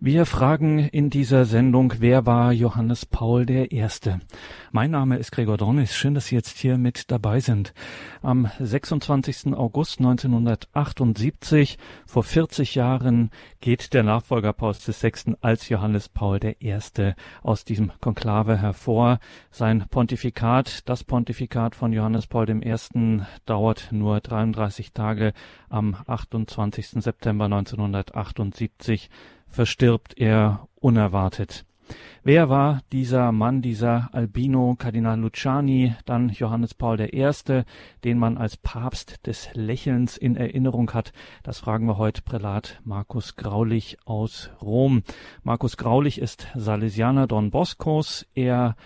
Wir fragen in dieser Sendung, wer war Johannes Paul I.? Mein Name ist Gregor Dornis. Schön, dass Sie jetzt hier mit dabei sind. Am 26. August 1978, vor 40 Jahren, geht der Nachfolger Pauls VI. als Johannes Paul I. aus diesem Konklave hervor. Sein Pontifikat, das Pontifikat von Johannes Paul I. dauert nur 33 Tage. Am 28. September 1978 verstirbt er unerwartet. Wer war dieser Mann, dieser Albino Kardinal Luciani, dann Johannes Paul I., den man als Papst des Lächelns in Erinnerung hat? Das fragen wir heute Prälat Markus Graulich aus Rom. Markus Graulich ist Salesianer Don Boscos. Er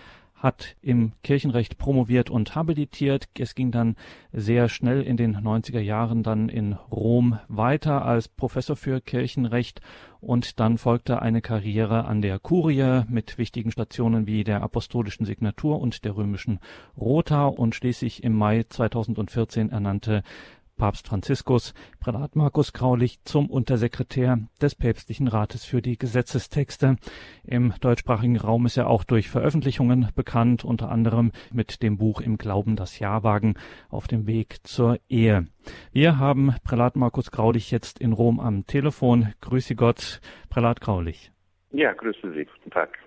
hat im Kirchenrecht promoviert und habilitiert. Es ging dann sehr schnell in den 90er Jahren dann in Rom weiter als Professor für Kirchenrecht und dann folgte eine Karriere an der Kurie mit wichtigen Stationen wie der Apostolischen Signatur und der römischen Rota und schließlich im Mai 2014 ernannte Papst Franziskus Prälat Markus Graulich zum Untersekretär des Päpstlichen Rates für die Gesetzestexte. Im deutschsprachigen Raum ist er auch durch Veröffentlichungen bekannt, unter anderem mit dem Buch Im Glauben das Jahrwagen auf dem Weg zur Ehe. Wir haben Prälat Markus Graulich jetzt in Rom am Telefon. Grüße Gott, Prälat Graulich. Ja, grüße Sie. Guten Tag.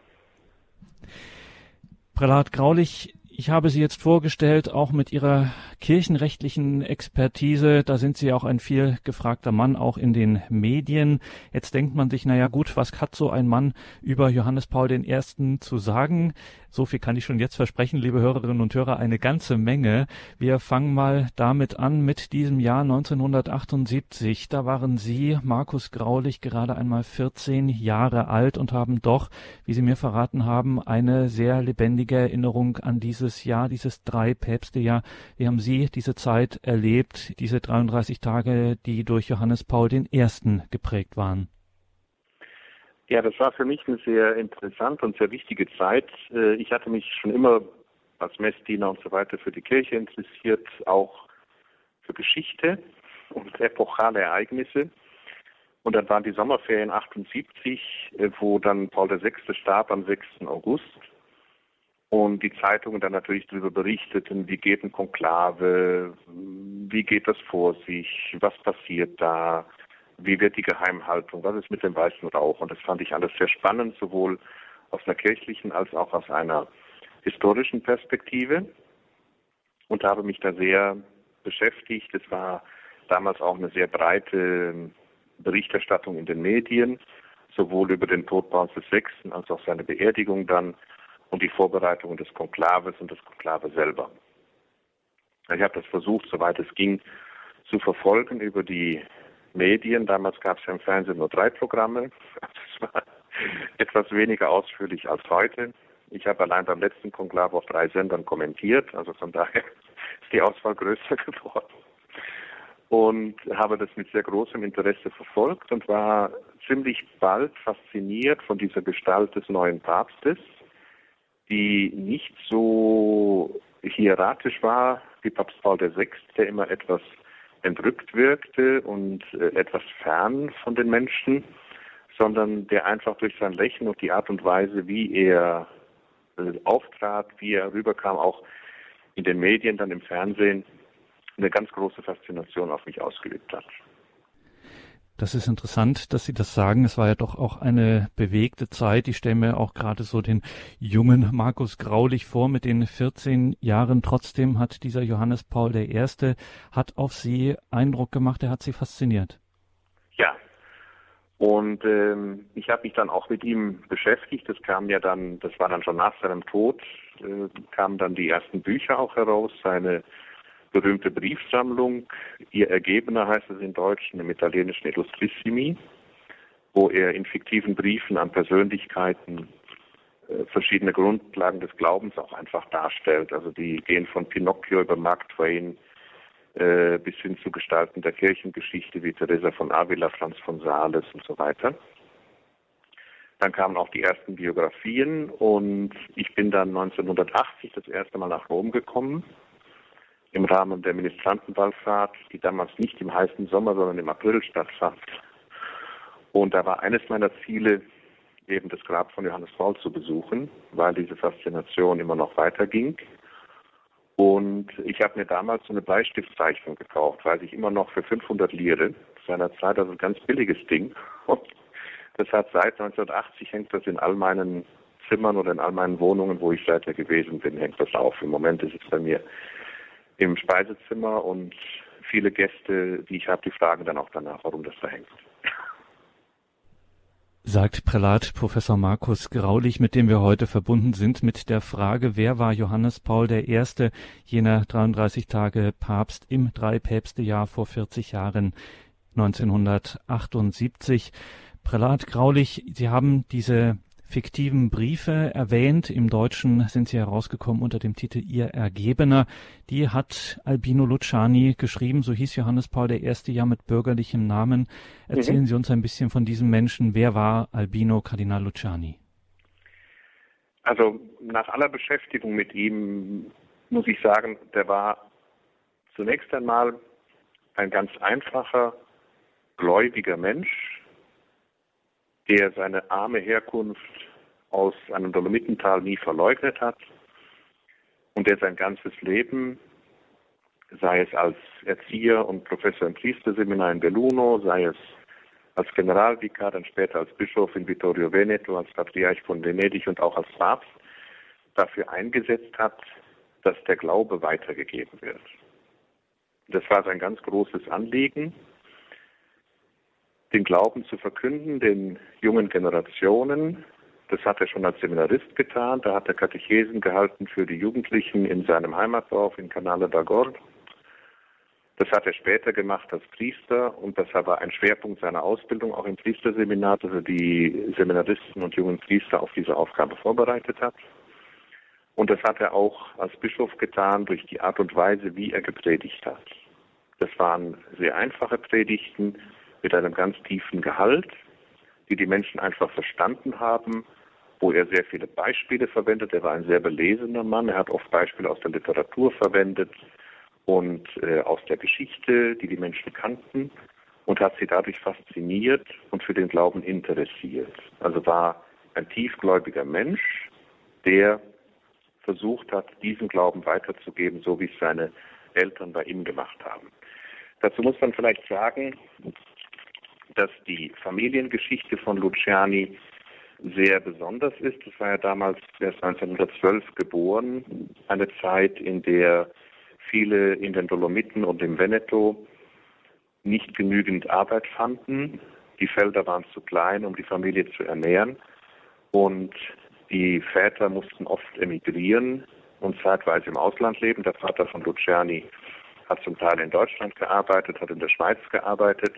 Prälat Graulich, ich habe Sie jetzt vorgestellt, auch mit Ihrer kirchenrechtlichen Expertise. Da sind Sie auch ein viel gefragter Mann, auch in den Medien. Jetzt denkt man sich, naja gut, was hat so ein Mann über Johannes Paul I. zu sagen? So viel kann ich schon jetzt versprechen, liebe Hörerinnen und Hörer, eine ganze Menge. Wir fangen mal damit an mit diesem Jahr 1978. Da waren Sie, Markus Graulich, gerade einmal 14 Jahre alt und haben doch, wie Sie mir verraten haben, eine sehr lebendige Erinnerung an dieses Jahr, dieses drei Päpste Jahr. Wie haben Sie diese Zeit erlebt, diese 33 Tage, die durch Johannes Paul I. geprägt waren? Ja, das war für mich eine sehr interessante und sehr wichtige Zeit. Äh, ich hatte mich schon immer als Messdiener und so weiter für die Kirche interessiert, auch für Geschichte und epochale Ereignisse. Und dann waren die Sommerferien 78, äh, wo dann Paul VI. starb am 6. August. Und die Zeitungen dann natürlich darüber berichteten, wie geht ein Konklave, wie geht das vor sich, was passiert da, wie wird die Geheimhaltung, was ist mit dem weißen Rauch. Und das fand ich alles sehr spannend, sowohl aus einer kirchlichen als auch aus einer historischen Perspektive und habe mich da sehr beschäftigt. Es war damals auch eine sehr breite Berichterstattung in den Medien, sowohl über den Tod Pauls VI. als auch seine Beerdigung dann und die Vorbereitungen des Konklaves und des Konklave selber. Ich habe das versucht, soweit es ging, zu verfolgen über die Medien. Damals gab es ja im Fernsehen nur drei Programme. Das war etwas weniger ausführlich als heute. Ich habe allein beim letzten Konklave auf drei Sendern kommentiert, also von daher ist die Auswahl größer geworden. Und habe das mit sehr großem Interesse verfolgt und war ziemlich bald fasziniert von dieser Gestalt des neuen Papstes, die nicht so hieratisch war wie Papst Paul VI, der immer etwas entrückt wirkte und äh, etwas fern von den Menschen, sondern der einfach durch sein Lächeln und die Art und Weise, wie er äh, auftrat, wie er rüberkam, auch in den Medien, dann im Fernsehen, eine ganz große Faszination auf mich ausgeübt hat. Das ist interessant, dass Sie das sagen. Es war ja doch auch eine bewegte Zeit. Ich stelle mir auch gerade so den jungen Markus Graulich vor mit den 14 Jahren. Trotzdem hat dieser Johannes Paul I. hat auf Sie Eindruck gemacht. Er hat Sie fasziniert. Ja. Und ähm, ich habe mich dann auch mit ihm beschäftigt. Das kam ja dann, das war dann schon nach seinem Tod, äh, kamen dann die ersten Bücher auch heraus, seine berühmte Briefsammlung, ihr Ergebener heißt es in Deutsch, im italienischen Illustrissimi, wo er in fiktiven Briefen an Persönlichkeiten äh, verschiedene Grundlagen des Glaubens auch einfach darstellt. Also die gehen von Pinocchio über Mark Twain äh, bis hin zu Gestalten der Kirchengeschichte wie Teresa von Avila, Franz von Sales und so weiter. Dann kamen auch die ersten Biografien und ich bin dann 1980 das erste Mal nach Rom gekommen im Rahmen der Ministrantenwallfahrt, die damals nicht im heißen Sommer, sondern im April stattfand. Und da war eines meiner Ziele, eben das Grab von Johannes Paul zu besuchen, weil diese Faszination immer noch weiterging. Und ich habe mir damals so eine Bleistiftzeichnung gekauft, weiß ich immer noch für 500 Lire. Seiner Zeit also ein ganz billiges Ding. Und das hat seit 1980 hängt das in all meinen Zimmern oder in all meinen Wohnungen, wo ich seither gewesen bin, hängt das auf. Im Moment ist es bei mir im Speisezimmer und viele Gäste, die ich habe, die fragen dann auch danach, warum das da hängt. Sagt Prälat Professor Markus Graulich, mit dem wir heute verbunden sind, mit der Frage, wer war Johannes Paul I., jener 33 Tage Papst im Dreipäpstejahr vor 40 Jahren, 1978. Prälat Graulich, Sie haben diese fiktiven Briefe erwähnt. Im Deutschen sind sie herausgekommen unter dem Titel Ihr Ergebener. Die hat Albino Luciani geschrieben. So hieß Johannes Paul I. ja mit bürgerlichem Namen. Erzählen mhm. Sie uns ein bisschen von diesem Menschen. Wer war Albino Kardinal Luciani? Also nach aller Beschäftigung mit ihm muss ich sagen, der war zunächst einmal ein ganz einfacher, gläubiger Mensch, der seine arme Herkunft aus einem Dolomitental nie verleugnet hat und der sein ganzes Leben, sei es als Erzieher und Professor im Priesterseminar in Belluno, sei es als Generalvikar, dann später als Bischof in Vittorio Veneto, als Patriarch von Venedig und auch als Papst, dafür eingesetzt hat, dass der Glaube weitergegeben wird. Das war sein ganz großes Anliegen den Glauben zu verkünden, den jungen Generationen. Das hat er schon als Seminarist getan. Da hat er Katechesen gehalten für die Jugendlichen in seinem Heimatdorf in Canale d'Agord. Das hat er später gemacht als Priester und das war ein Schwerpunkt seiner Ausbildung auch im Priesterseminar, dass er die Seminaristen und jungen Priester auf diese Aufgabe vorbereitet hat. Und das hat er auch als Bischof getan durch die Art und Weise, wie er gepredigt hat. Das waren sehr einfache Predigten, mit einem ganz tiefen Gehalt, die die Menschen einfach verstanden haben, wo er sehr viele Beispiele verwendet. Er war ein sehr belesener Mann. Er hat oft Beispiele aus der Literatur verwendet und äh, aus der Geschichte, die die Menschen kannten und hat sie dadurch fasziniert und für den Glauben interessiert. Also war ein tiefgläubiger Mensch, der versucht hat, diesen Glauben weiterzugeben, so wie es seine Eltern bei ihm gemacht haben. Dazu muss man vielleicht sagen, dass die Familiengeschichte von Luciani sehr besonders ist. Das war ja damals erst 1912 geboren, eine Zeit, in der viele in den Dolomiten und im Veneto nicht genügend Arbeit fanden. Die Felder waren zu klein, um die Familie zu ernähren. Und die Väter mussten oft emigrieren und zeitweise im Ausland leben. Der Vater von Luciani hat zum Teil in Deutschland gearbeitet, hat in der Schweiz gearbeitet.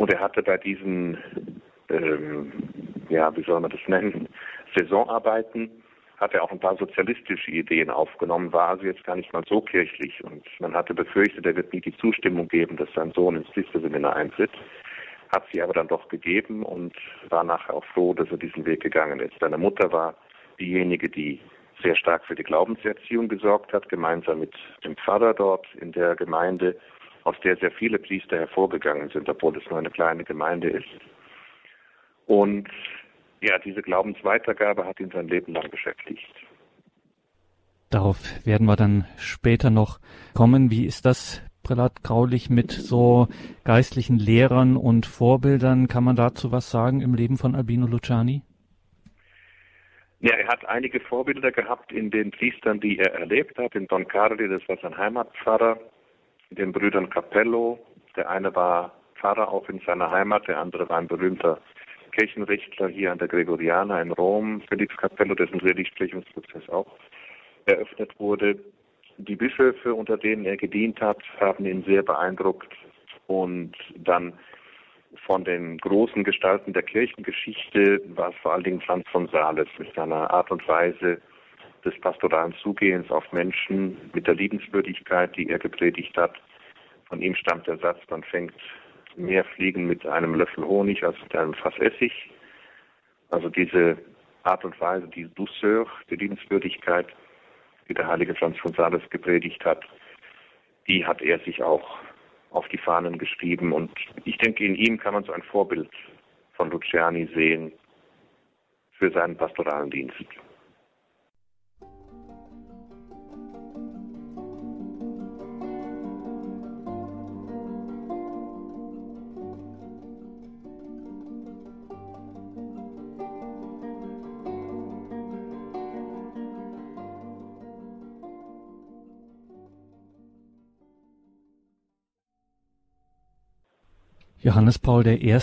Und er hatte bei diesen, ähm, ja, wie soll man das nennen, Saisonarbeiten, hat er auch ein paar sozialistische Ideen aufgenommen, war also jetzt gar nicht mal so kirchlich. Und man hatte befürchtet, er wird nie die Zustimmung geben, dass sein Sohn ins Priesterseminar eintritt. Hat sie aber dann doch gegeben und war nachher auch froh, dass er diesen Weg gegangen ist. Seine Mutter war diejenige, die sehr stark für die Glaubenserziehung gesorgt hat, gemeinsam mit dem Pfarrer dort in der Gemeinde aus der sehr viele Priester hervorgegangen sind, obwohl es nur eine kleine Gemeinde ist. Und ja, diese Glaubensweitergabe hat ihn sein Leben lang beschäftigt. Darauf werden wir dann später noch kommen. Wie ist das, Prälat Graulich, mit so geistlichen Lehrern und Vorbildern? Kann man dazu was sagen im Leben von Albino Luciani? Ja, er hat einige Vorbilder gehabt in den Priestern, die er erlebt hat. In Don Carli, das war sein Heimatpfarrer, den Brüdern Capello. Der eine war Pfarrer auch in seiner Heimat, der andere war ein berühmter Kirchenrichter hier an der Gregoriana in Rom, Felix Capello, dessen Seligsprechungsprozess auch eröffnet wurde. Die Bischöfe, unter denen er gedient hat, haben ihn sehr beeindruckt und dann von den großen Gestalten der Kirchengeschichte war es vor allen Dingen Franz von Sales mit seiner Art und Weise, des pastoralen Zugehens auf Menschen mit der Liebenswürdigkeit, die er gepredigt hat. Von ihm stammt der Satz, man fängt mehr Fliegen mit einem Löffel Honig als mit einem Fass Essig. Also diese Art und Weise, die Douceur, die Liebenswürdigkeit, die der heilige Franz von Sales gepredigt hat, die hat er sich auch auf die Fahnen geschrieben. Und ich denke, in ihm kann man so ein Vorbild von Luciani sehen, für seinen pastoralen Dienst. Johannes Paul I.,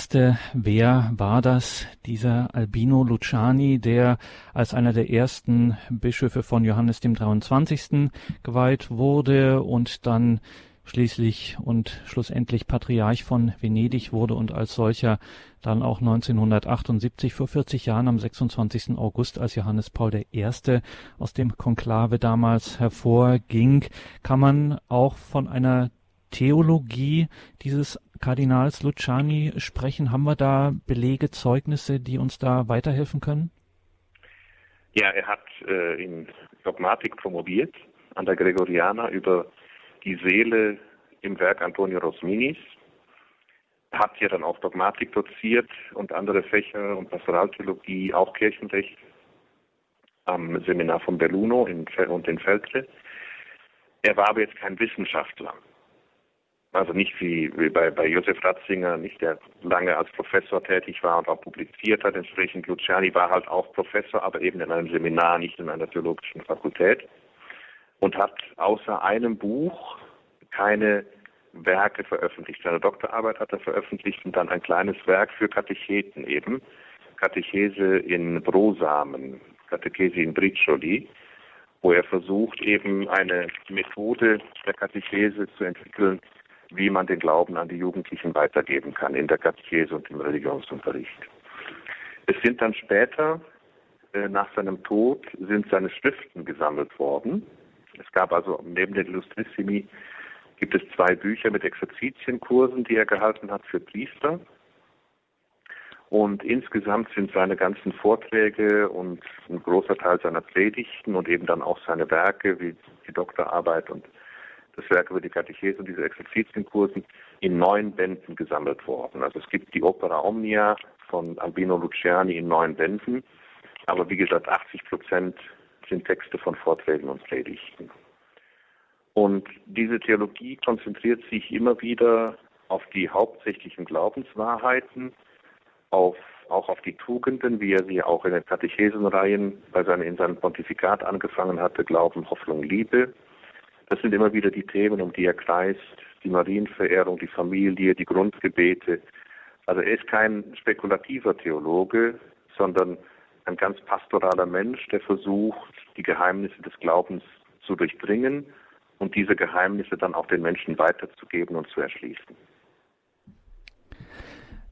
wer war das? Dieser Albino Luciani, der als einer der ersten Bischöfe von Johannes dem 23. geweiht wurde und dann schließlich und schlussendlich Patriarch von Venedig wurde und als solcher dann auch 1978 vor 40 Jahren am 26. August als Johannes Paul I. aus dem Konklave damals hervorging, kann man auch von einer Theologie dieses Kardinals Luciani sprechen? Haben wir da Belege, Zeugnisse, die uns da weiterhelfen können? Ja, er hat äh, in Dogmatik promoviert an der Gregoriana über die Seele im Werk Antonio Rosminis. Hat hier dann auch Dogmatik doziert und andere Fächer und Pastoraltheologie, auch Kirchenrecht am Seminar von Belluno in, und in Feltre. Er war aber jetzt kein Wissenschaftler. Also nicht wie, wie bei, bei Josef Ratzinger, nicht der lange als Professor tätig war und auch publiziert hat. Entsprechend Luciani war halt auch Professor, aber eben in einem Seminar, nicht in einer theologischen Fakultät. Und hat außer einem Buch keine Werke veröffentlicht. Seine Doktorarbeit hat er veröffentlicht und dann ein kleines Werk für Katecheten eben. Katechese in Brosamen, Katechese in Briccioli, wo er versucht, eben eine Methode der Katechese zu entwickeln, wie man den Glauben an die Jugendlichen weitergeben kann in der Katechese und im Religionsunterricht. Es sind dann später, äh, nach seinem Tod, sind seine Schriften gesammelt worden. Es gab also neben den Illustrissimi gibt es zwei Bücher mit Exerzitienkursen, die er gehalten hat für Priester. Und insgesamt sind seine ganzen Vorträge und ein großer Teil seiner Predigten und eben dann auch seine Werke wie die Doktorarbeit und das Werk über die Katechese und diese Exerzitienkursen in neun Bänden gesammelt worden. Also es gibt die Opera Omnia von Albino Luciani in neun Bänden, aber wie gesagt, 80 Prozent sind Texte von Vorträgen und Predigten. Und diese Theologie konzentriert sich immer wieder auf die hauptsächlichen Glaubenswahrheiten, auf, auch auf die Tugenden, wie er sie auch in den Katechesenreihen bei seinem, in seinem Pontifikat angefangen hatte, Glauben, Hoffnung, Liebe. Das sind immer wieder die Themen, um die er kreist, die Marienverehrung, die Familie, die Grundgebete. Also er ist kein spekulativer Theologe, sondern ein ganz pastoraler Mensch, der versucht, die Geheimnisse des Glaubens zu durchdringen und diese Geheimnisse dann auch den Menschen weiterzugeben und zu erschließen.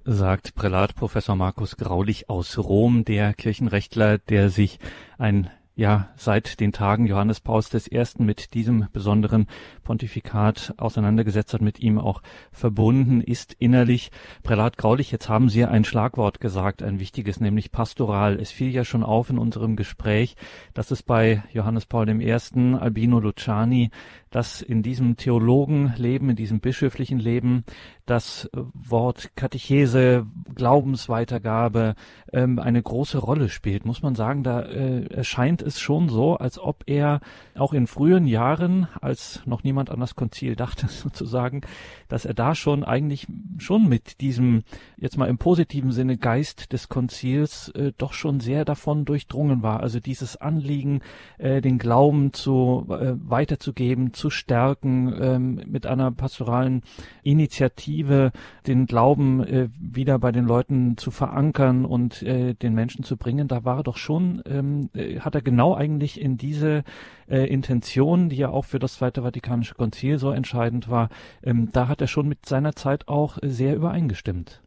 Sagt Prälat Professor Markus Graulich aus Rom, der Kirchenrechtler, der sich ein ja seit den Tagen Johannes Pauls I. mit diesem besonderen Pontifikat auseinandergesetzt hat, mit ihm auch verbunden ist innerlich. Prälat Graulich, jetzt haben Sie ein Schlagwort gesagt, ein wichtiges, nämlich pastoral. Es fiel ja schon auf in unserem Gespräch, dass es bei Johannes Paul I., Albino Luciani, dass in diesem Theologenleben, in diesem bischöflichen Leben das Wort Katechese, Glaubensweitergabe ähm, eine große Rolle spielt. Muss man sagen, da äh, erscheint es schon so, als ob er auch in frühen Jahren, als noch niemand an das Konzil dachte sozusagen, dass er da schon eigentlich schon mit diesem, jetzt mal im positiven Sinne, Geist des Konzils äh, doch schon sehr davon durchdrungen war. Also dieses Anliegen, äh, den Glauben zu äh, weiterzugeben, zu stärken, ähm, mit einer pastoralen Initiative den Glauben äh, wieder bei den Leuten zu verankern und äh, den Menschen zu bringen, da war er doch schon, ähm, äh, hat er genau eigentlich in diese äh, Intention, die ja auch für das Zweite Vatikanische Konzil so entscheidend war, ähm, da hat er schon mit seiner Zeit auch sehr übereingestimmt.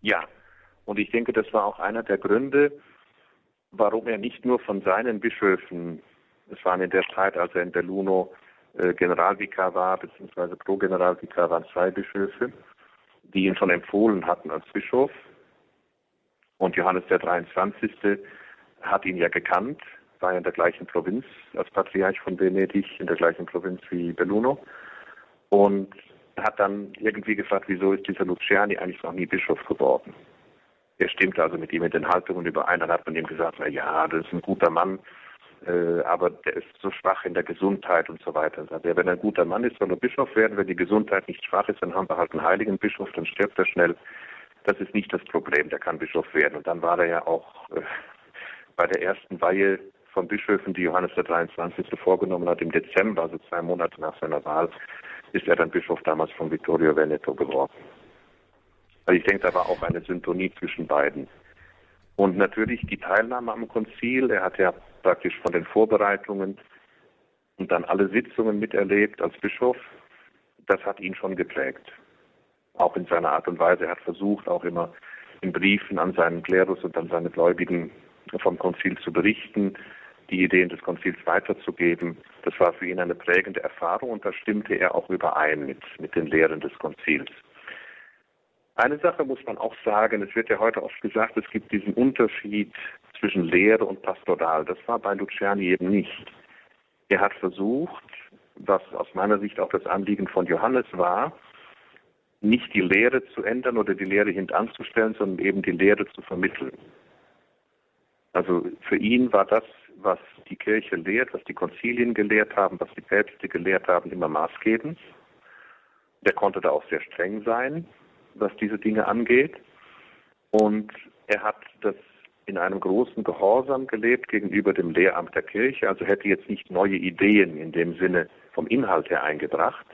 Ja, und ich denke, das war auch einer der Gründe, warum er nicht nur von seinen Bischöfen, es waren in der Zeit, als er in Belluno äh, Generalvikar war, beziehungsweise Pro-Generalvikar waren zwei Bischöfe, die ihn schon empfohlen hatten als Bischof. Und Johannes der 23. hat ihn ja gekannt, war ja in der gleichen Provinz als Patriarch von Venedig, in der gleichen Provinz wie Belluno. Und hat dann irgendwie gefragt, wieso ist dieser Luciani eigentlich noch nie Bischof geworden? Er stimmte also mit ihm in den Haltungen überein. Dann hat man ihm gesagt, na ja, das ist ein guter Mann, äh, aber der ist so schwach in der Gesundheit und so weiter. Also wenn er ein guter Mann ist, soll er Bischof werden. Wenn die Gesundheit nicht schwach ist, dann haben wir halt einen heiligen Bischof, dann stirbt er schnell. Das ist nicht das Problem, der kann Bischof werden. Und dann war er ja auch äh, bei der ersten Weihe von Bischöfen, die Johannes der 23. vorgenommen hat, im Dezember, also zwei Monate nach seiner Wahl, ist er dann Bischof damals von Vittorio Veneto geworden. Also ich denke, da war auch eine Syntonie zwischen beiden. Und natürlich die Teilnahme am Konzil. Er hat ja praktisch von den Vorbereitungen und dann alle Sitzungen miterlebt als Bischof. Das hat ihn schon geprägt. Auch in seiner Art und Weise. Er hat versucht, auch immer in Briefen an seinen Klerus und an seine Gläubigen vom Konzil zu berichten, die Ideen des Konzils weiterzugeben. Das war für ihn eine prägende Erfahrung und da stimmte er auch überein mit, mit den Lehren des Konzils. Eine Sache muss man auch sagen, es wird ja heute oft gesagt, es gibt diesen Unterschied zwischen Lehre und Pastoral. Das war bei Luciani eben nicht. Er hat versucht, was aus meiner Sicht auch das Anliegen von Johannes war, nicht die Lehre zu ändern oder die Lehre hintanzustellen, sondern eben die Lehre zu vermitteln. Also für ihn war das, was die Kirche lehrt, was die Konzilien gelehrt haben, was die Päpste gelehrt haben, immer maßgebend. Der konnte da auch sehr streng sein, was diese Dinge angeht. Und er hat das in einem großen Gehorsam gelebt gegenüber dem Lehramt der Kirche, also hätte jetzt nicht neue Ideen in dem Sinne vom Inhalt her eingebracht,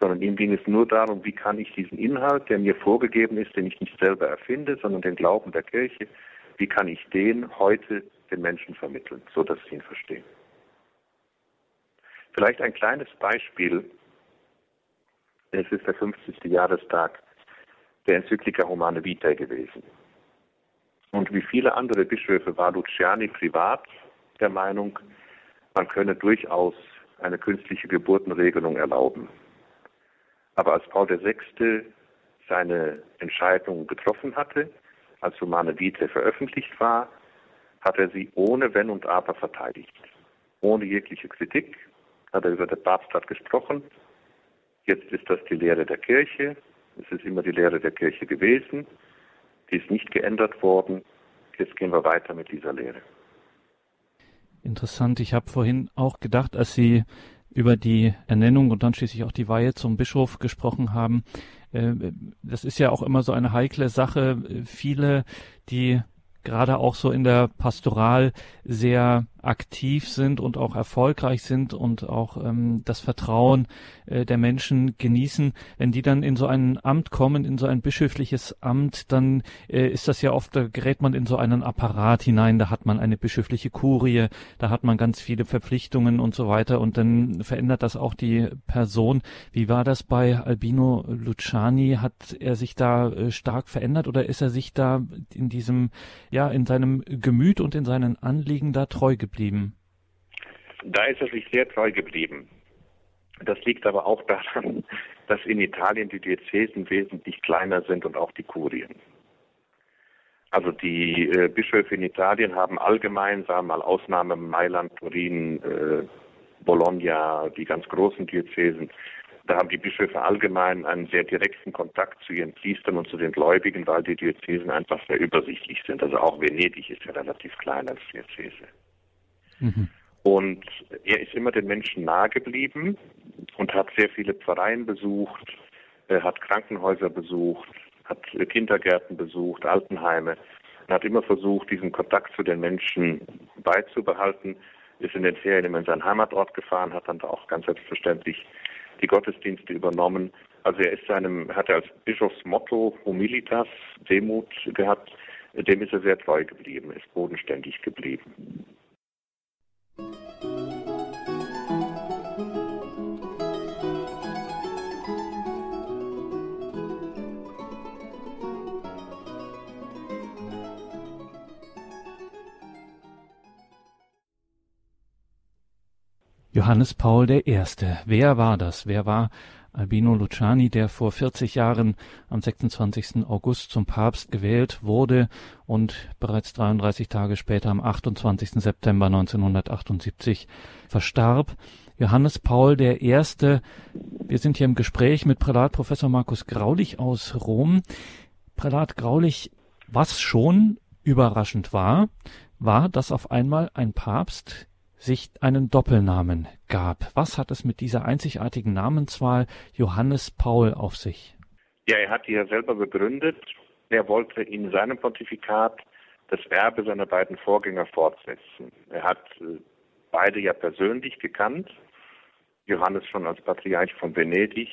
sondern ihm ging es nur darum, wie kann ich diesen Inhalt, der mir vorgegeben ist, den ich nicht selber erfinde, sondern den Glauben der Kirche, wie kann ich den heute den Menschen vermitteln, so dass sie ihn verstehen. Vielleicht ein kleines Beispiel. Es ist der 50. Jahrestag der Enzyklika Humane Vitae gewesen. Und wie viele andere Bischöfe war Luciani privat der Meinung, man könne durchaus eine künstliche Geburtenregelung erlauben. Aber als Paul VI. seine Entscheidung getroffen hatte, als Humane Vitae veröffentlicht war, hat er sie ohne Wenn und Aber verteidigt. Ohne jegliche Kritik hat er über den Papst hat gesprochen. Jetzt ist das die Lehre der Kirche. Es ist immer die Lehre der Kirche gewesen. Die ist nicht geändert worden. Jetzt gehen wir weiter mit dieser Lehre. Interessant. Ich habe vorhin auch gedacht, als Sie über die Ernennung und dann schließlich auch die Weihe zum Bischof gesprochen haben. Äh, das ist ja auch immer so eine heikle Sache. Viele, die gerade auch so in der Pastoral sehr aktiv sind und auch erfolgreich sind und auch ähm, das Vertrauen äh, der Menschen genießen, wenn die dann in so ein Amt kommen, in so ein bischöfliches Amt, dann äh, ist das ja oft, da gerät man in so einen Apparat hinein, da hat man eine bischöfliche Kurie, da hat man ganz viele Verpflichtungen und so weiter und dann verändert das auch die Person. Wie war das bei Albino Luciani? Hat er sich da äh, stark verändert oder ist er sich da in diesem, ja, in seinem Gemüt und in seinen Anliegen da treu geblieben? Geblieben? Da ist er sich sehr treu geblieben. Das liegt aber auch daran, dass in Italien die Diözesen wesentlich kleiner sind und auch die Kurien. Also die äh, Bischöfe in Italien haben allgemein, sagen wir mal Ausnahme Mailand, Turin, äh, Bologna, die ganz großen Diözesen, da haben die Bischöfe allgemein einen sehr direkten Kontakt zu ihren Priestern und zu den Gläubigen, weil die Diözesen einfach sehr übersichtlich sind. Also auch Venedig ist ja relativ klein als Diözese. Mhm. Und er ist immer den Menschen nahe geblieben und hat sehr viele Pfarreien besucht, er hat Krankenhäuser besucht, hat Kindergärten besucht, Altenheime und hat immer versucht, diesen Kontakt zu den Menschen beizubehalten. Ist in den Ferien immer in seinen Heimatort gefahren, hat dann da auch ganz selbstverständlich die Gottesdienste übernommen. Also er ist seinem, hat er als Bischofsmotto Humilitas, Demut gehabt, dem ist er sehr treu geblieben, ist bodenständig geblieben. Johannes Paul I. Wer war das? Wer war Albino Luciani, der vor 40 Jahren am 26. August zum Papst gewählt wurde und bereits 33 Tage später am 28. September 1978 verstarb. Johannes Paul I. Wir sind hier im Gespräch mit Prälat Professor Markus Graulich aus Rom. Prälat Graulich, Was schon überraschend war, war, dass auf einmal ein Papst sich einen Doppelnamen gab. Was hat es mit dieser einzigartigen Namenswahl Johannes Paul auf sich? Ja, er hat die ja selber begründet. Er wollte in seinem Pontifikat das Erbe seiner beiden Vorgänger fortsetzen. Er hat äh, beide ja persönlich gekannt. Johannes schon als Patriarch von Venedig,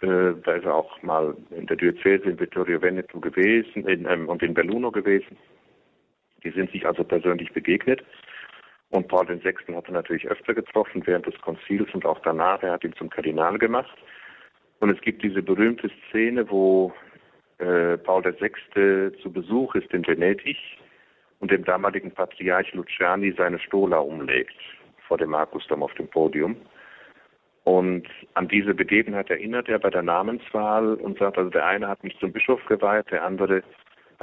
äh, da ist er auch mal in der Diözese in Vittorio Veneto gewesen in, ähm, und in Belluno gewesen. Die sind sich also persönlich begegnet. Und Paul VI. hat er natürlich öfter getroffen während des Konzils und auch danach. Er hat ihn zum Kardinal gemacht. Und es gibt diese berühmte Szene, wo äh, Paul VI. zu Besuch ist in Venedig und dem damaligen Patriarch Luciani seine Stola umlegt vor dem Markusdom auf dem Podium. Und an diese Begebenheit erinnert er bei der Namenswahl und sagt, also der eine hat mich zum Bischof geweiht, der andere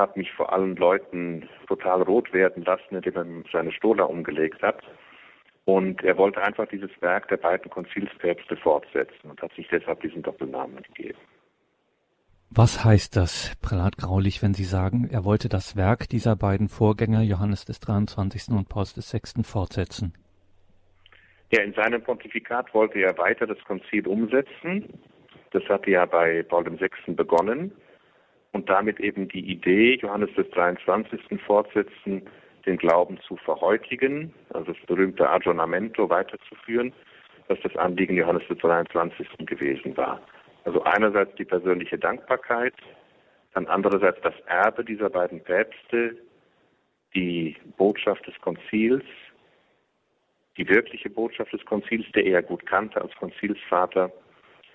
hat mich vor allen Leuten total rot werden lassen, indem er seine Stola umgelegt hat. Und er wollte einfach dieses Werk der beiden Konzilspäpste fortsetzen und hat sich deshalb diesen Doppelnamen gegeben. Was heißt das, Prälat Graulich, wenn Sie sagen, er wollte das Werk dieser beiden Vorgänger Johannes des 23. und Paulus des 6. fortsetzen? Ja, in seinem Pontifikat wollte er weiter das Konzil umsetzen. Das hatte ja bei Paul VI. begonnen und damit eben die Idee, Johannes des 23. fortsetzen, den Glauben zu verhäutigen, also das berühmte Aggiornamento weiterzuführen, was das Anliegen Johannes des 23. gewesen war. Also einerseits die persönliche Dankbarkeit, dann andererseits das Erbe dieser beiden Päpste, die Botschaft des Konzils, die wirkliche Botschaft des Konzils, der er gut kannte als Konzilsvater,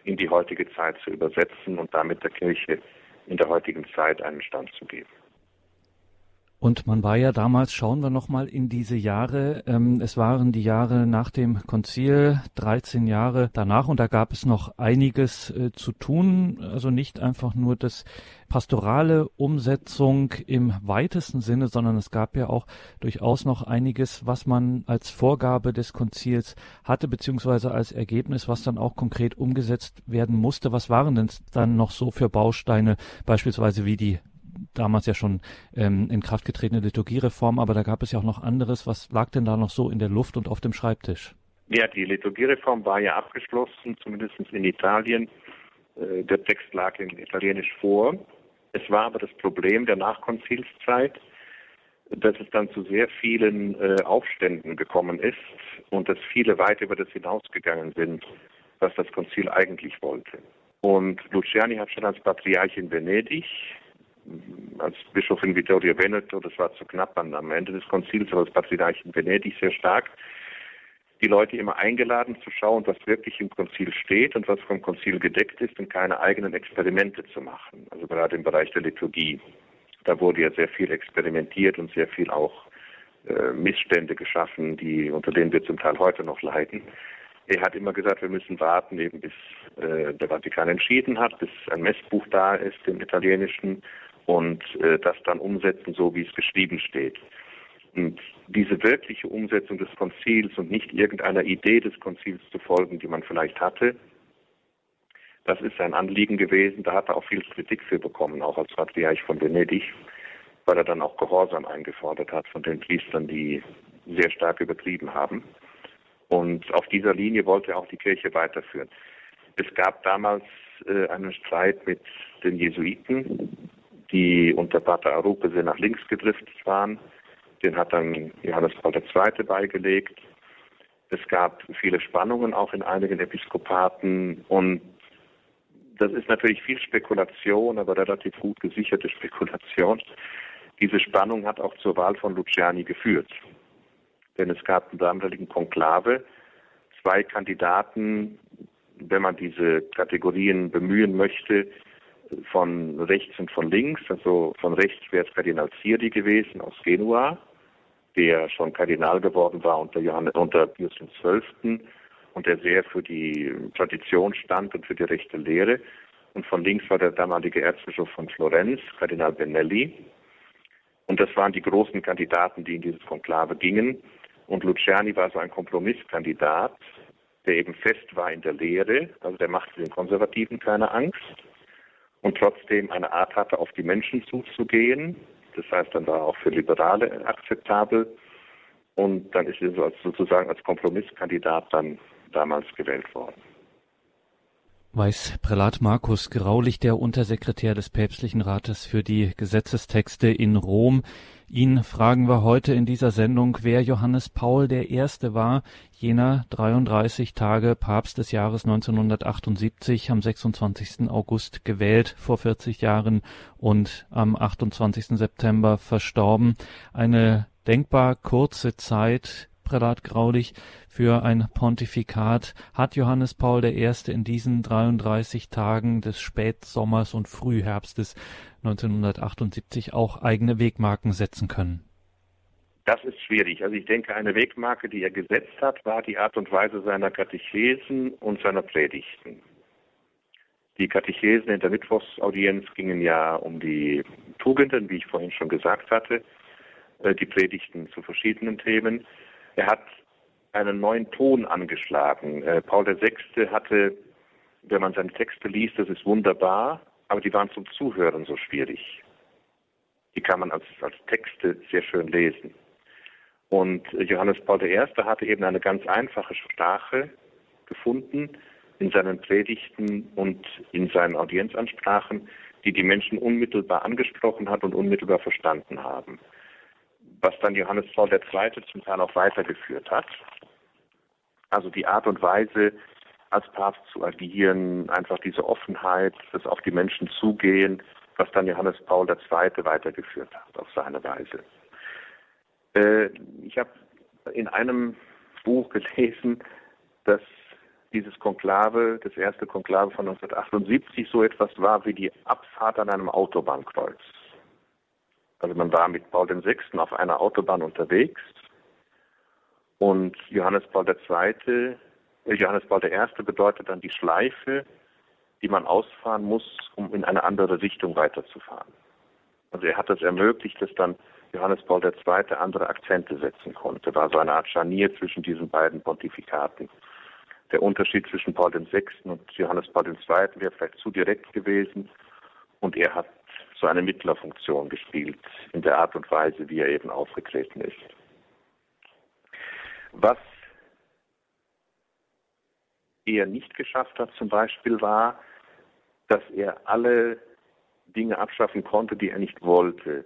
in die heutige Zeit zu übersetzen und damit der Kirche in der heutigen Zeit einen Stand zu geben. Und man war ja damals, schauen wir nochmal in diese Jahre, ähm, es waren die Jahre nach dem Konzil, 13 Jahre danach und da gab es noch einiges äh, zu tun, also nicht einfach nur das pastorale Umsetzung im weitesten Sinne, sondern es gab ja auch durchaus noch einiges, was man als Vorgabe des Konzils hatte, beziehungsweise als Ergebnis, was dann auch konkret umgesetzt werden musste. Was waren denn dann noch so für Bausteine, beispielsweise wie die damals ja schon ähm, in Kraft getretene Liturgiereform, aber da gab es ja auch noch anderes. Was lag denn da noch so in der Luft und auf dem Schreibtisch? Ja, die Liturgiereform war ja abgeschlossen, zumindest in Italien. Äh, der Text lag in Italienisch vor. Es war aber das Problem der Nachkonzilszeit, dass es dann zu sehr vielen äh, Aufständen gekommen ist und dass viele weit über das hinausgegangen sind, was das Konzil eigentlich wollte. Und Luciani hat schon als Patriarch in Venedig als Bischof in Vittorio Veneto, das war zu knapp an, am Ende des Konzils, aber das Patriarch in Venedig sehr stark, die Leute immer eingeladen zu schauen, was wirklich im Konzil steht und was vom Konzil gedeckt ist und keine eigenen Experimente zu machen. Also gerade im Bereich der Liturgie. Da wurde ja sehr viel experimentiert und sehr viel auch äh, Missstände geschaffen, die, unter denen wir zum Teil heute noch leiden. Er hat immer gesagt, wir müssen warten, eben bis äh, der Vatikan entschieden hat, bis ein Messbuch da ist im Italienischen und äh, das dann umsetzen, so wie es geschrieben steht. Und diese wirkliche Umsetzung des Konzils und nicht irgendeiner Idee des Konzils zu folgen, die man vielleicht hatte, das ist sein Anliegen gewesen. Da hat er auch viel Kritik für bekommen, auch als Patriarch von Venedig, weil er dann auch Gehorsam eingefordert hat von den Priestern, die sehr stark übertrieben haben. Und auf dieser Linie wollte er auch die Kirche weiterführen. Es gab damals äh, einen Streit mit den Jesuiten, die unter Pater Arupe sehr nach links gedriftet waren. Den hat dann Johannes Paul II. beigelegt. Es gab viele Spannungen auch in einigen Episkopaten und das ist natürlich viel Spekulation, aber relativ gut gesicherte Spekulation. Diese Spannung hat auch zur Wahl von Luciani geführt. Denn es gab im damaligen Konklave zwei Kandidaten, wenn man diese Kategorien bemühen möchte, von rechts und von links. Also von rechts wäre es Kardinal Zierdi gewesen aus Genua, der schon Kardinal geworden war unter, Johannes, unter Pius XII. und der sehr für die Tradition stand und für die rechte Lehre. Und von links war der damalige Erzbischof von Florenz, Kardinal Benelli. Und das waren die großen Kandidaten, die in dieses Konklave gingen. Und Luciani war so ein Kompromisskandidat, der eben fest war in der Lehre, also der machte den Konservativen keine Angst und trotzdem eine Art hatte, auf die Menschen zuzugehen, Das heißt, dann war auch für Liberale akzeptabel. Und dann ist er sozusagen als Kompromisskandidat dann damals gewählt worden. Weiß Prälat Markus Graulich, der Untersekretär des Päpstlichen Rates für die Gesetzestexte in Rom. Ihn fragen wir heute in dieser Sendung, wer Johannes Paul I. war, jener 33 Tage Papst des Jahres 1978, am 26. August gewählt, vor 40 Jahren und am 28. September verstorben. Eine denkbar kurze Zeit Prälat Graulich für ein Pontifikat hat Johannes Paul I. in diesen 33 Tagen des Spätsommers und Frühherbstes 1978 auch eigene Wegmarken setzen können? Das ist schwierig. Also ich denke, eine Wegmarke, die er gesetzt hat, war die Art und Weise seiner Katechesen und seiner Predigten. Die Katechesen in der Mittwochsaudienz gingen ja um die Tugenden, wie ich vorhin schon gesagt hatte, äh, die Predigten zu verschiedenen Themen. Er hat einen neuen Ton angeschlagen. Äh, Paul VI. hatte, wenn man seine Texte liest, das ist wunderbar, aber die waren zum Zuhören so schwierig. Die kann man als, als Texte sehr schön lesen. Und Johannes Paul I. hatte eben eine ganz einfache Sprache gefunden in seinen Predigten und in seinen Audienzansprachen, die die Menschen unmittelbar angesprochen hat und unmittelbar verstanden haben was dann Johannes Paul II. zum Teil auch weitergeführt hat. Also die Art und Weise, als Papst zu agieren, einfach diese Offenheit, das auf die Menschen zugehen, was dann Johannes Paul II. weitergeführt hat auf seine Weise. Äh, ich habe in einem Buch gelesen, dass dieses Konklave, das erste Konklave von 1978, so etwas war wie die Abfahrt an einem Autobahnkreuz. Also man war mit Paul VI. auf einer Autobahn unterwegs und Johannes Paul II., äh, Johannes Paul I. bedeutet dann die Schleife, die man ausfahren muss, um in eine andere Richtung weiterzufahren. Also er hat es das ermöglicht, dass dann Johannes Paul II. andere Akzente setzen konnte. War so eine Art Scharnier zwischen diesen beiden Pontifikaten. Der Unterschied zwischen Paul VI. und Johannes Paul II. wäre vielleicht zu direkt gewesen und er hat so eine Mittlerfunktion gespielt in der Art und Weise, wie er eben aufgetreten ist. Was er nicht geschafft hat zum Beispiel war, dass er alle Dinge abschaffen konnte, die er nicht wollte.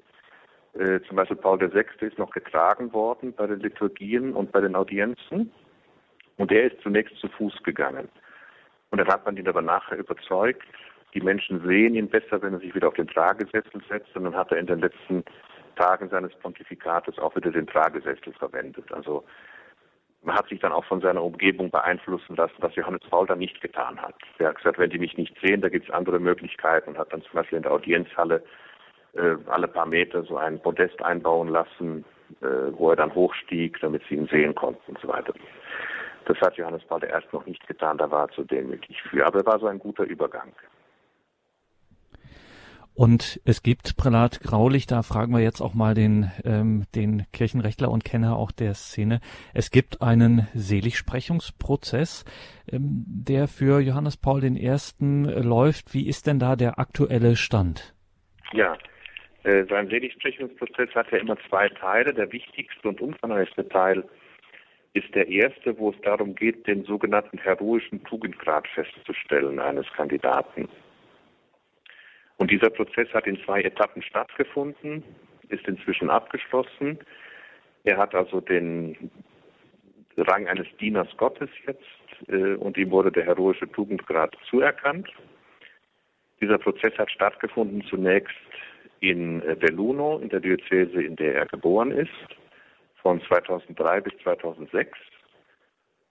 Äh, zum Beispiel Paul VI. ist noch getragen worden bei den Liturgien und bei den Audienzen und er ist zunächst zu Fuß gegangen. Und dann hat man ihn aber nachher überzeugt, die Menschen sehen ihn besser, wenn er sich wieder auf den Tragesessel setzt. Und dann hat er in den letzten Tagen seines Pontifikates auch wieder den Tragesessel verwendet. Also man hat sich dann auch von seiner Umgebung beeinflussen lassen, was Johannes Paul dann nicht getan hat. Er hat gesagt, wenn die mich nicht sehen, da gibt es andere Möglichkeiten und hat dann zum Beispiel in der Audienzhalle äh, alle paar Meter so ein Podest einbauen lassen, äh, wo er dann hochstieg, damit sie ihn sehen konnten und so weiter. Das hat Johannes Paul I. noch nicht getan, da war er zu demütig für. Aber er war so ein guter Übergang. Und es gibt Prälat Graulich, da fragen wir jetzt auch mal den, ähm, den Kirchenrechtler und Kenner auch der Szene. Es gibt einen Seligsprechungsprozess, ähm, der für Johannes Paul I. läuft. Wie ist denn da der aktuelle Stand? Ja, äh, sein Seligsprechungsprozess hat ja immer zwei Teile. Der wichtigste und umfangreichste Teil ist der erste, wo es darum geht, den sogenannten heroischen Tugendgrad festzustellen eines Kandidaten. Und dieser Prozess hat in zwei Etappen stattgefunden, ist inzwischen abgeschlossen. Er hat also den Rang eines Dieners Gottes jetzt äh, und ihm wurde der heroische Tugendgrad zuerkannt. Dieser Prozess hat stattgefunden zunächst in äh, Belluno, in der Diözese, in der er geboren ist, von 2003 bis 2006.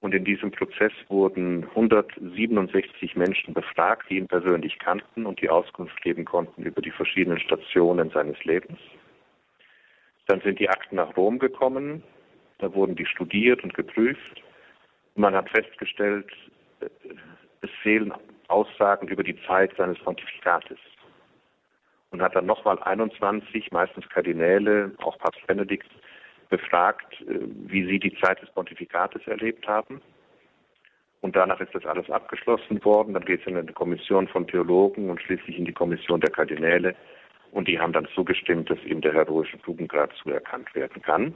Und in diesem Prozess wurden 167 Menschen befragt, die ihn persönlich kannten und die Auskunft geben konnten über die verschiedenen Stationen seines Lebens. Dann sind die Akten nach Rom gekommen, da wurden die studiert und geprüft. Man hat festgestellt, äh, es fehlen Aussagen über die Zeit seines Pontifikates. Und hat dann nochmal 21, meistens Kardinäle, auch Papst Benedikt, befragt, äh, wie sie die Zeit des Pontifikates erlebt haben. Und danach ist das alles abgeschlossen worden. Dann geht es in eine Kommission von Theologen und schließlich in die Kommission der Kardinäle. Und die haben dann zugestimmt, dass ihm der heroische Tugendgrad zuerkannt werden kann.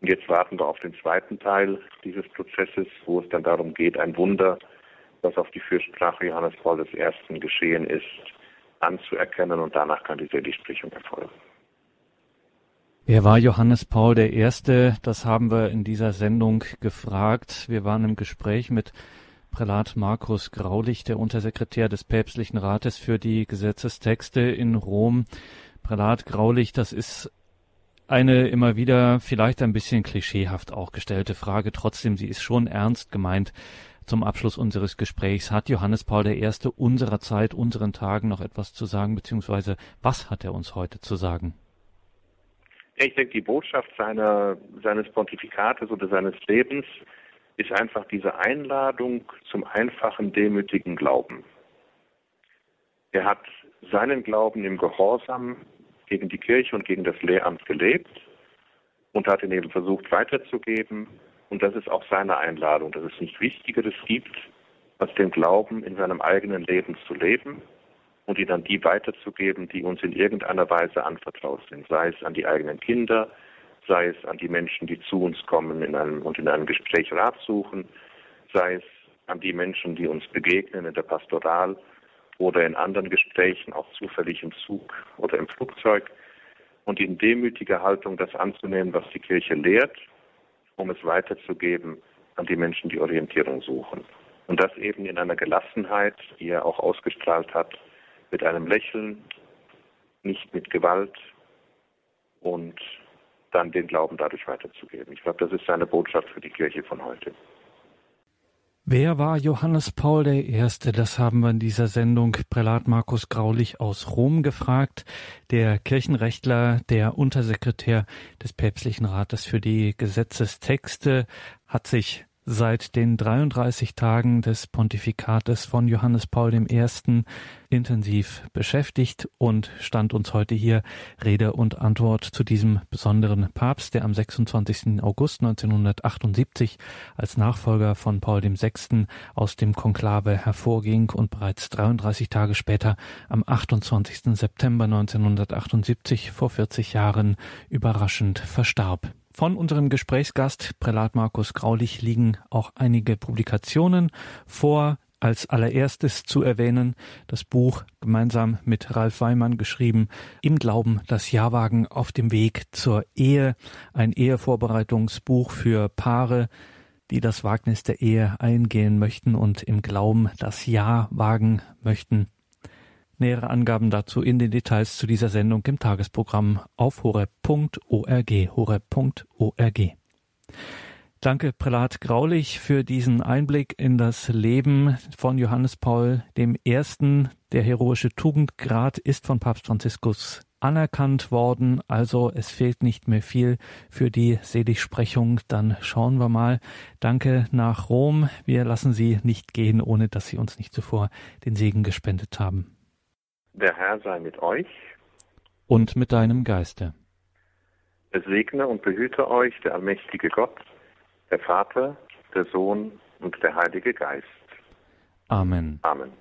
Und jetzt warten wir auf den zweiten Teil dieses Prozesses, wo es dann darum geht, ein Wunder, was auf die Fürsprache Johannes Paul I. geschehen ist, anzuerkennen und danach kann die Seligsprechung erfolgen. Wer war Johannes Paul I.? Das haben wir in dieser Sendung gefragt. Wir waren im Gespräch mit Prälat Markus Graulich, der Untersekretär des Päpstlichen Rates für die Gesetzestexte in Rom. Prälat Graulich, das ist eine immer wieder vielleicht ein bisschen klischeehaft auch gestellte Frage. Trotzdem, sie ist schon ernst gemeint. Zum Abschluss unseres Gesprächs hat Johannes Paul I. unserer Zeit, unseren Tagen noch etwas zu sagen, beziehungsweise was hat er uns heute zu sagen? Ich denke, die Botschaft seiner, seines Pontifikates oder seines Lebens ist einfach diese Einladung zum einfachen, demütigen Glauben. Er hat seinen Glauben im Gehorsam gegen die Kirche und gegen das Lehramt gelebt und hat ihn eben versucht weiterzugeben. Und das ist auch seine Einladung, dass es nicht Wichtigeres gibt, als den Glauben in seinem eigenen Leben zu leben und ihn an die weiterzugeben, die uns in irgendeiner Weise anvertraut sind, sei es an die eigenen Kinder, sei es an die Menschen, die zu uns kommen in einem, und in einem Gespräch Rat suchen, sei es an die Menschen, die uns begegnen in der Pastoral oder in anderen Gesprächen, auch zufällig im Zug oder im Flugzeug, und in demütiger Haltung das anzunehmen, was die Kirche lehrt, um es weiterzugeben an die Menschen, die Orientierung suchen. Und das eben in einer Gelassenheit, die er auch ausgestrahlt hat, mit einem Lächeln, nicht mit Gewalt und dann den Glauben dadurch weiterzugeben. Ich glaube, das ist seine Botschaft für die Kirche von heute. Wer war Johannes Paul I.? Das haben wir in dieser Sendung Prälat Markus Graulich aus Rom gefragt. Der Kirchenrechtler, der Untersekretär des Päpstlichen Rates für die Gesetzestexte, hat sich seit den 33 Tagen des Pontifikates von Johannes Paul I. intensiv beschäftigt und stand uns heute hier Rede und Antwort zu diesem besonderen Papst, der am 26. August 1978 als Nachfolger von Paul VI. aus dem Konklave hervorging und bereits 33 Tage später am 28. September 1978 vor 40 Jahren überraschend verstarb. Von unserem Gesprächsgast Prälat Markus Graulich liegen auch einige Publikationen vor. Als allererstes zu erwähnen das Buch gemeinsam mit Ralf Weimann geschrieben Im Glauben das Jahrwagen auf dem Weg zur Ehe, ein Ehevorbereitungsbuch für Paare, die das Wagnis der Ehe eingehen möchten und im Glauben das Ja wagen möchten. Nähere Angaben dazu in den Details zu dieser Sendung im Tagesprogramm auf horeb.org. horeb.org. Danke, Prälat Graulich, für diesen Einblick in das Leben von Johannes Paul I. Der heroische Tugendgrad ist von Papst Franziskus anerkannt worden, also es fehlt nicht mehr viel für die Seligsprechung. Dann schauen wir mal. Danke nach Rom. Wir lassen Sie nicht gehen, ohne dass Sie uns nicht zuvor den Segen gespendet haben. Der Herr sei mit euch. Und mit deinem Geiste. Es segne und behüte euch der allmächtige Gott, der Vater, der Sohn und der Heilige Geist. Amen. Amen.